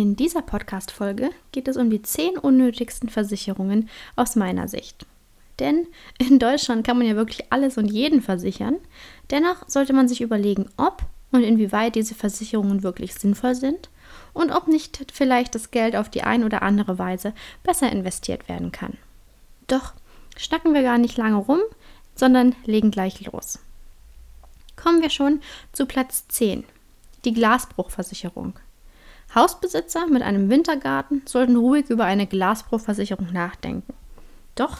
In dieser Podcast-Folge geht es um die zehn unnötigsten Versicherungen aus meiner Sicht. Denn in Deutschland kann man ja wirklich alles und jeden versichern. Dennoch sollte man sich überlegen, ob und inwieweit diese Versicherungen wirklich sinnvoll sind und ob nicht vielleicht das Geld auf die ein oder andere Weise besser investiert werden kann. Doch schnacken wir gar nicht lange rum, sondern legen gleich los. Kommen wir schon zu Platz 10, die Glasbruchversicherung. Hausbesitzer mit einem Wintergarten sollten ruhig über eine Glasbruchversicherung nachdenken. Doch,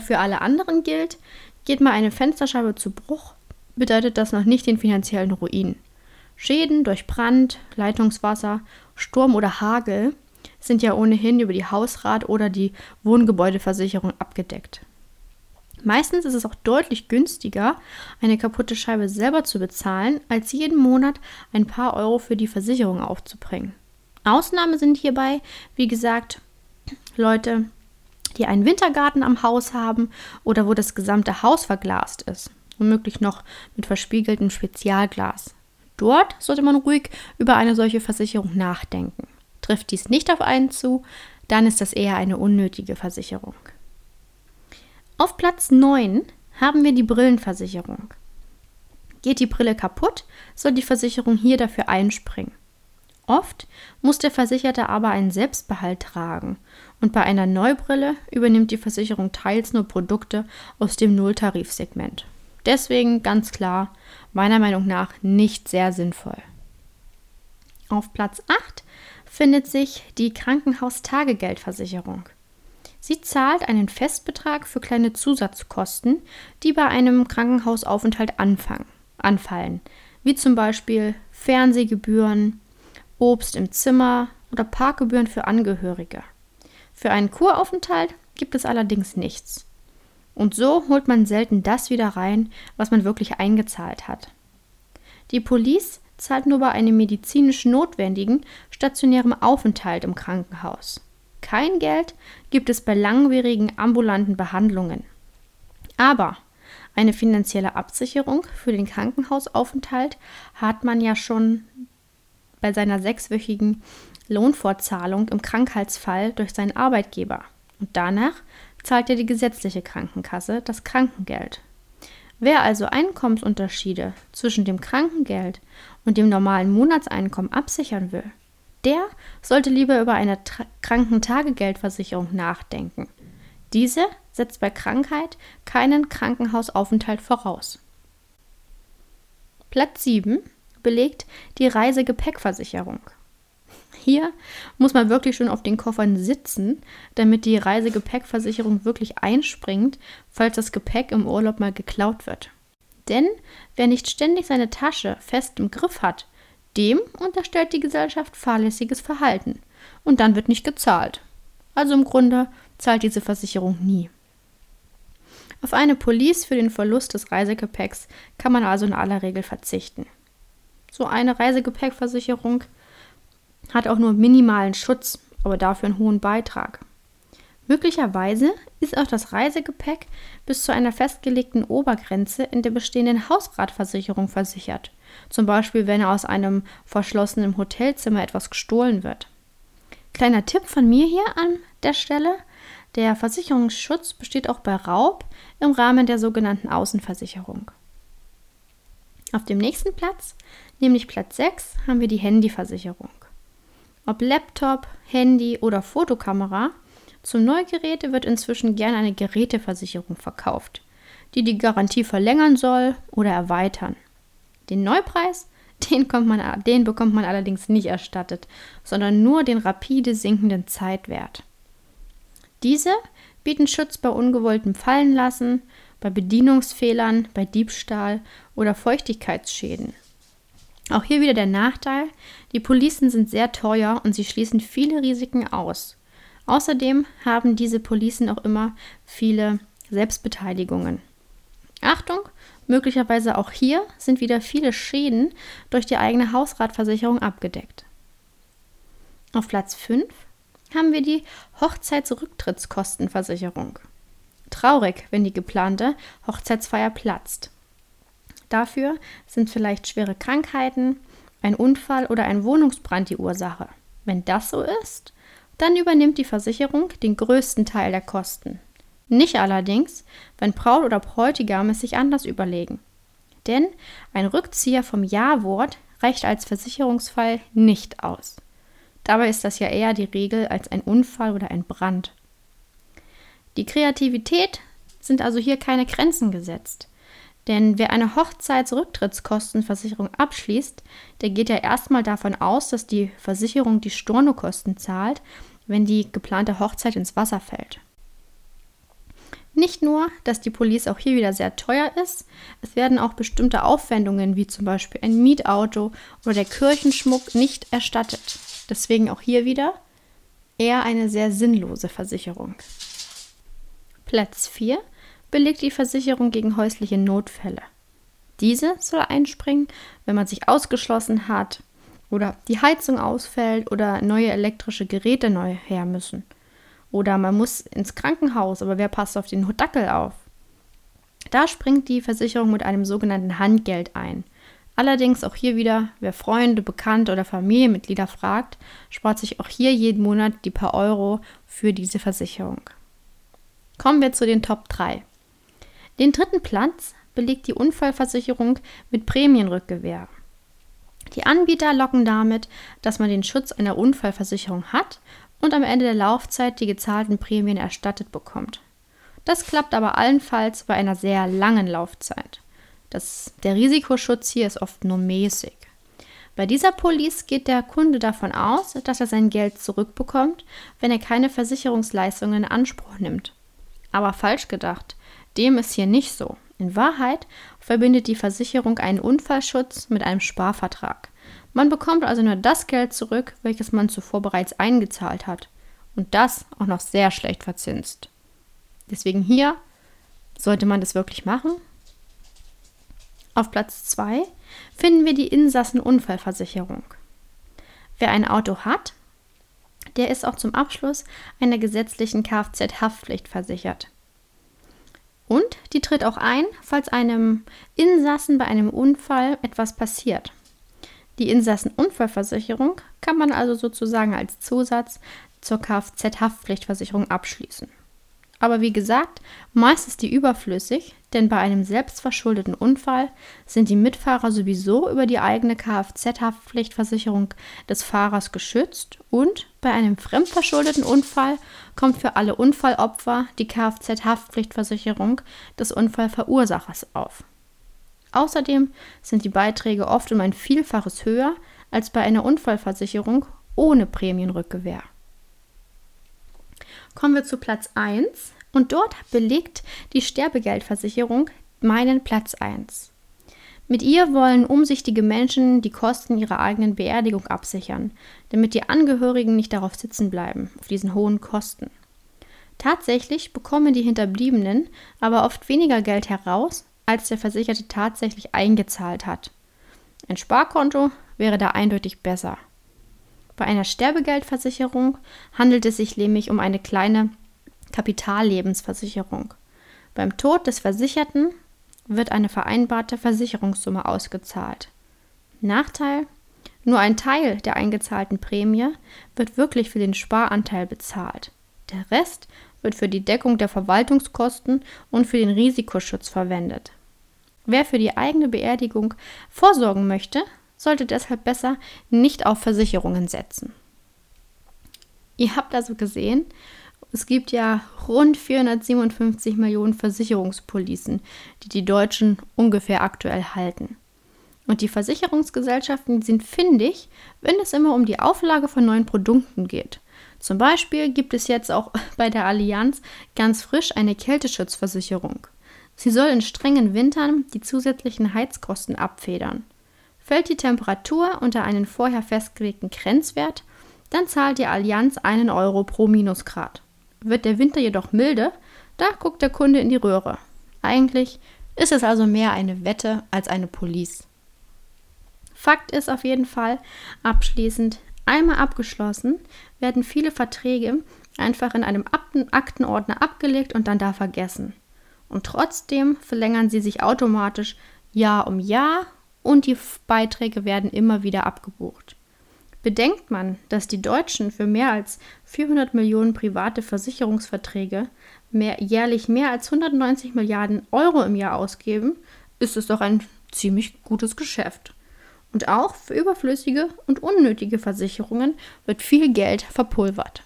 für alle anderen gilt, geht mal eine Fensterscheibe zu Bruch, bedeutet das noch nicht den finanziellen Ruin. Schäden durch Brand, Leitungswasser, Sturm oder Hagel sind ja ohnehin über die Hausrat- oder die Wohngebäudeversicherung abgedeckt. Meistens ist es auch deutlich günstiger, eine kaputte Scheibe selber zu bezahlen, als jeden Monat ein paar Euro für die Versicherung aufzubringen. Ausnahme sind hierbei, wie gesagt, Leute, die einen Wintergarten am Haus haben oder wo das gesamte Haus verglast ist, womöglich noch mit verspiegeltem Spezialglas. Dort sollte man ruhig über eine solche Versicherung nachdenken. Trifft dies nicht auf einen zu, dann ist das eher eine unnötige Versicherung. Auf Platz 9 haben wir die Brillenversicherung. Geht die Brille kaputt, soll die Versicherung hier dafür einspringen. Oft muss der Versicherte aber einen Selbstbehalt tragen und bei einer Neubrille übernimmt die Versicherung teils nur Produkte aus dem Nulltarifsegment. Deswegen ganz klar, meiner Meinung nach nicht sehr sinnvoll. Auf Platz 8 findet sich die Krankenhaustagegeldversicherung. Sie zahlt einen Festbetrag für kleine Zusatzkosten, die bei einem Krankenhausaufenthalt anfangen, anfallen, wie zum Beispiel Fernsehgebühren, Obst im Zimmer oder Parkgebühren für Angehörige. Für einen Kuraufenthalt gibt es allerdings nichts. Und so holt man selten das wieder rein, was man wirklich eingezahlt hat. Die Police zahlt nur bei einem medizinisch notwendigen stationären Aufenthalt im Krankenhaus. Kein Geld gibt es bei langwierigen ambulanten Behandlungen. Aber eine finanzielle Absicherung für den Krankenhausaufenthalt hat man ja schon bei seiner sechswöchigen Lohnfortzahlung im Krankheitsfall durch seinen Arbeitgeber. Und danach zahlt ja die gesetzliche Krankenkasse das Krankengeld. Wer also Einkommensunterschiede zwischen dem Krankengeld und dem normalen Monatseinkommen absichern will, der sollte lieber über eine Tra Krankentagegeldversicherung nachdenken. Diese setzt bei Krankheit keinen Krankenhausaufenthalt voraus. Platz 7 belegt die Reisegepäckversicherung. Hier muss man wirklich schon auf den Koffern sitzen, damit die Reisegepäckversicherung wirklich einspringt, falls das Gepäck im Urlaub mal geklaut wird. Denn wer nicht ständig seine Tasche fest im Griff hat, dem unterstellt die Gesellschaft fahrlässiges Verhalten und dann wird nicht gezahlt. Also im Grunde zahlt diese Versicherung nie. Auf eine Police für den Verlust des Reisegepäcks kann man also in aller Regel verzichten. So eine Reisegepäckversicherung hat auch nur minimalen Schutz, aber dafür einen hohen Beitrag. Möglicherweise ist auch das Reisegepäck bis zu einer festgelegten Obergrenze in der bestehenden Hausratversicherung versichert. Zum Beispiel, wenn aus einem verschlossenen Hotelzimmer etwas gestohlen wird. Kleiner Tipp von mir hier an der Stelle. Der Versicherungsschutz besteht auch bei Raub im Rahmen der sogenannten Außenversicherung. Auf dem nächsten Platz, nämlich Platz 6, haben wir die Handyversicherung. Ob Laptop, Handy oder Fotokamera, zum Neugeräte wird inzwischen gern eine Geräteversicherung verkauft, die die Garantie verlängern soll oder erweitern. Den Neupreis, den, man, den bekommt man allerdings nicht erstattet, sondern nur den rapide sinkenden Zeitwert. Diese bieten Schutz bei ungewolltem Fallenlassen, bei Bedienungsfehlern, bei Diebstahl oder Feuchtigkeitsschäden. Auch hier wieder der Nachteil, die Policen sind sehr teuer und sie schließen viele Risiken aus. Außerdem haben diese Policen auch immer viele Selbstbeteiligungen. Achtung, möglicherweise auch hier sind wieder viele Schäden durch die eigene Hausratversicherung abgedeckt. Auf Platz 5 haben wir die Hochzeitsrücktrittskostenversicherung. Traurig, wenn die geplante Hochzeitsfeier platzt. Dafür sind vielleicht schwere Krankheiten, ein Unfall oder ein Wohnungsbrand die Ursache. Wenn das so ist, dann übernimmt die Versicherung den größten Teil der Kosten. Nicht allerdings, wenn Braut oder Bräutigam es sich anders überlegen. Denn ein Rückzieher vom Ja-Wort reicht als Versicherungsfall nicht aus. Dabei ist das ja eher die Regel als ein Unfall oder ein Brand. Die Kreativität sind also hier keine Grenzen gesetzt. Denn wer eine Hochzeitsrücktrittskostenversicherung abschließt, der geht ja erstmal davon aus, dass die Versicherung die Stornokosten zahlt, wenn die geplante Hochzeit ins Wasser fällt. Nicht nur, dass die Police auch hier wieder sehr teuer ist, es werden auch bestimmte Aufwendungen wie zum Beispiel ein Mietauto oder der Kirchenschmuck nicht erstattet. Deswegen auch hier wieder eher eine sehr sinnlose Versicherung. Platz 4 belegt die Versicherung gegen häusliche Notfälle. Diese soll einspringen, wenn man sich ausgeschlossen hat oder die Heizung ausfällt oder neue elektrische Geräte neu her müssen. Oder man muss ins Krankenhaus, aber wer passt auf den Dackel auf? Da springt die Versicherung mit einem sogenannten Handgeld ein. Allerdings auch hier wieder, wer Freunde, Bekannte oder Familienmitglieder fragt, spart sich auch hier jeden Monat die paar Euro für diese Versicherung. Kommen wir zu den Top 3. Den dritten Platz belegt die Unfallversicherung mit Prämienrückgewähr. Die Anbieter locken damit, dass man den Schutz einer Unfallversicherung hat und am Ende der Laufzeit die gezahlten Prämien erstattet bekommt. Das klappt aber allenfalls bei einer sehr langen Laufzeit. Das, der Risikoschutz hier ist oft nur mäßig. Bei dieser Police geht der Kunde davon aus, dass er sein Geld zurückbekommt, wenn er keine Versicherungsleistungen in Anspruch nimmt. Aber falsch gedacht. Dem ist hier nicht so. In Wahrheit verbindet die Versicherung einen Unfallschutz mit einem Sparvertrag. Man bekommt also nur das Geld zurück, welches man zuvor bereits eingezahlt hat. Und das auch noch sehr schlecht verzinst. Deswegen hier sollte man das wirklich machen. Auf Platz 2 finden wir die Insassen-Unfallversicherung. Wer ein Auto hat, der ist auch zum Abschluss einer gesetzlichen Kfz-Haftpflicht versichert. Und die tritt auch ein, falls einem Insassen bei einem Unfall etwas passiert. Die Insassenunfallversicherung kann man also sozusagen als Zusatz zur Kfz-Haftpflichtversicherung abschließen. Aber wie gesagt, meist ist die überflüssig, denn bei einem selbstverschuldeten Unfall sind die Mitfahrer sowieso über die eigene Kfz-Haftpflichtversicherung des Fahrers geschützt und bei einem fremdverschuldeten Unfall kommt für alle Unfallopfer die Kfz-Haftpflichtversicherung des Unfallverursachers auf. Außerdem sind die Beiträge oft um ein Vielfaches höher als bei einer Unfallversicherung ohne Prämienrückgewähr. Kommen wir zu Platz 1 und dort belegt die Sterbegeldversicherung meinen Platz 1. Mit ihr wollen umsichtige Menschen die Kosten ihrer eigenen Beerdigung absichern, damit die Angehörigen nicht darauf sitzen bleiben, auf diesen hohen Kosten. Tatsächlich bekommen die Hinterbliebenen aber oft weniger Geld heraus, als der Versicherte tatsächlich eingezahlt hat. Ein Sparkonto wäre da eindeutig besser. Bei einer Sterbegeldversicherung handelt es sich nämlich um eine kleine Kapitallebensversicherung. Beim Tod des Versicherten wird eine vereinbarte Versicherungssumme ausgezahlt. Nachteil? Nur ein Teil der eingezahlten Prämie wird wirklich für den Sparanteil bezahlt. Der Rest wird für die Deckung der Verwaltungskosten und für den Risikoschutz verwendet. Wer für die eigene Beerdigung vorsorgen möchte, sollte deshalb besser nicht auf Versicherungen setzen. Ihr habt also gesehen, es gibt ja rund 457 Millionen Versicherungspolicen, die die Deutschen ungefähr aktuell halten. Und die Versicherungsgesellschaften sind findig, wenn es immer um die Auflage von neuen Produkten geht. Zum Beispiel gibt es jetzt auch bei der Allianz ganz frisch eine Kälteschutzversicherung. Sie soll in strengen Wintern die zusätzlichen Heizkosten abfedern. Fällt die Temperatur unter einen vorher festgelegten Grenzwert, dann zahlt die Allianz einen Euro pro Minusgrad. Wird der Winter jedoch milde, da guckt der Kunde in die Röhre. Eigentlich ist es also mehr eine Wette als eine Police. Fakt ist auf jeden Fall, abschließend, einmal abgeschlossen, werden viele Verträge einfach in einem Aktenordner abgelegt und dann da vergessen. Und trotzdem verlängern sie sich automatisch Jahr um Jahr und die Beiträge werden immer wieder abgebucht. Bedenkt man, dass die Deutschen für mehr als 400 Millionen private Versicherungsverträge mehr, jährlich mehr als 190 Milliarden Euro im Jahr ausgeben, ist es doch ein ziemlich gutes Geschäft. Und auch für überflüssige und unnötige Versicherungen wird viel Geld verpulvert.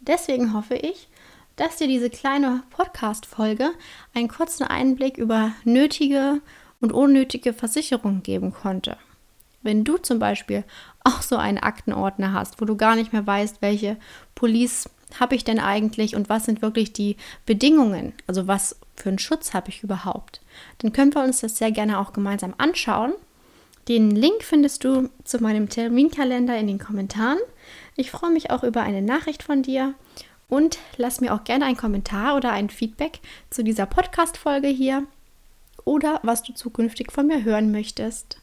Deswegen hoffe ich, dass dir diese kleine Podcast-Folge einen kurzen Einblick über nötige und unnötige Versicherungen geben konnte. Wenn du zum Beispiel auch so einen Aktenordner hast, wo du gar nicht mehr weißt, welche Police habe ich denn eigentlich und was sind wirklich die Bedingungen, also was für einen Schutz habe ich überhaupt, dann können wir uns das sehr gerne auch gemeinsam anschauen. Den Link findest du zu meinem Terminkalender in den Kommentaren. Ich freue mich auch über eine Nachricht von dir und lass mir auch gerne einen Kommentar oder ein Feedback zu dieser Podcast-Folge hier oder was du zukünftig von mir hören möchtest.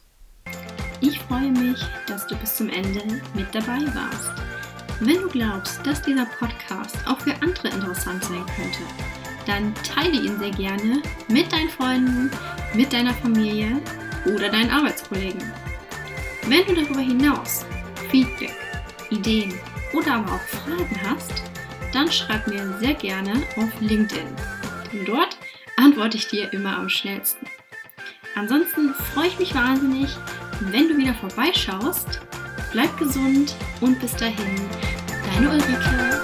Ich freue mich, dass du bis zum Ende mit dabei warst. Wenn du glaubst, dass dieser Podcast auch für andere interessant sein könnte, dann teile ihn sehr gerne mit deinen Freunden, mit deiner Familie oder deinen Arbeitskollegen. Wenn du darüber hinaus Feedback, Ideen oder aber auch Fragen hast, dann schreib mir sehr gerne auf LinkedIn. Denn dort antworte ich dir immer am schnellsten. Ansonsten freue ich mich wahnsinnig, wenn du wieder vorbeischaust. Bleib gesund und bis dahin, deine Ulrike.